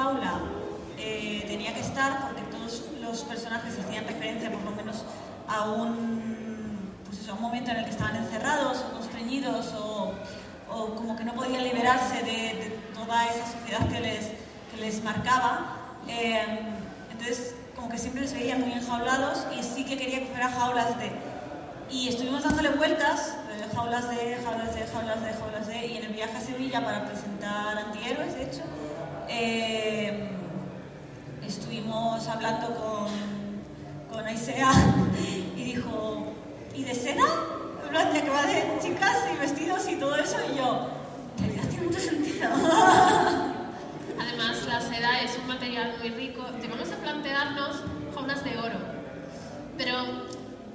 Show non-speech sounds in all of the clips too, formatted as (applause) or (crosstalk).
jaula eh, tenía que estar porque todos los personajes hacían referencia por lo menos a un, pues eso, un momento en el que estaban encerrados o constreñidos o, o como que no podían liberarse de, toda esa sociedad que les, que les marcaba. Eh, entonces, como que siempre les veía muy enjaulados y sí que quería que fuera jaulas de... Y estuvimos dándole vueltas, eh, jaulas de, jaulas de, jaulas de, jaulas de, y en el viaje a Sevilla para presentar antihéroes, de hecho, eh, estuvimos hablando con, con Aisea (laughs) y dijo, ¿y de plan, ya que va de chicas y vestidos y todo eso, y yo, tiene mucho sentido. (laughs) Además, la seda es un material muy rico. Llegamos a plantearnos jaulas de oro, pero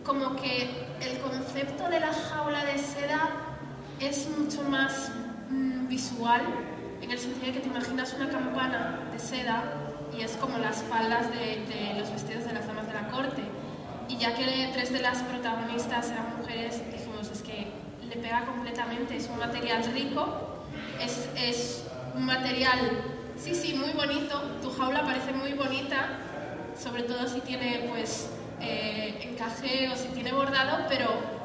como que concepto de la jaula de seda es mucho más mm, visual, en el sentido de que te imaginas una campana de seda y es como las faldas de, de los vestidos de las damas de la corte. Y ya que tres de las protagonistas eran mujeres, dijimos, es que le pega completamente, es un material rico, es, es un material, sí, sí, muy bonito, tu jaula parece muy bonita, sobre todo si tiene pues eh, encaje o si tiene bordado, pero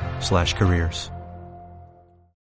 slash careers.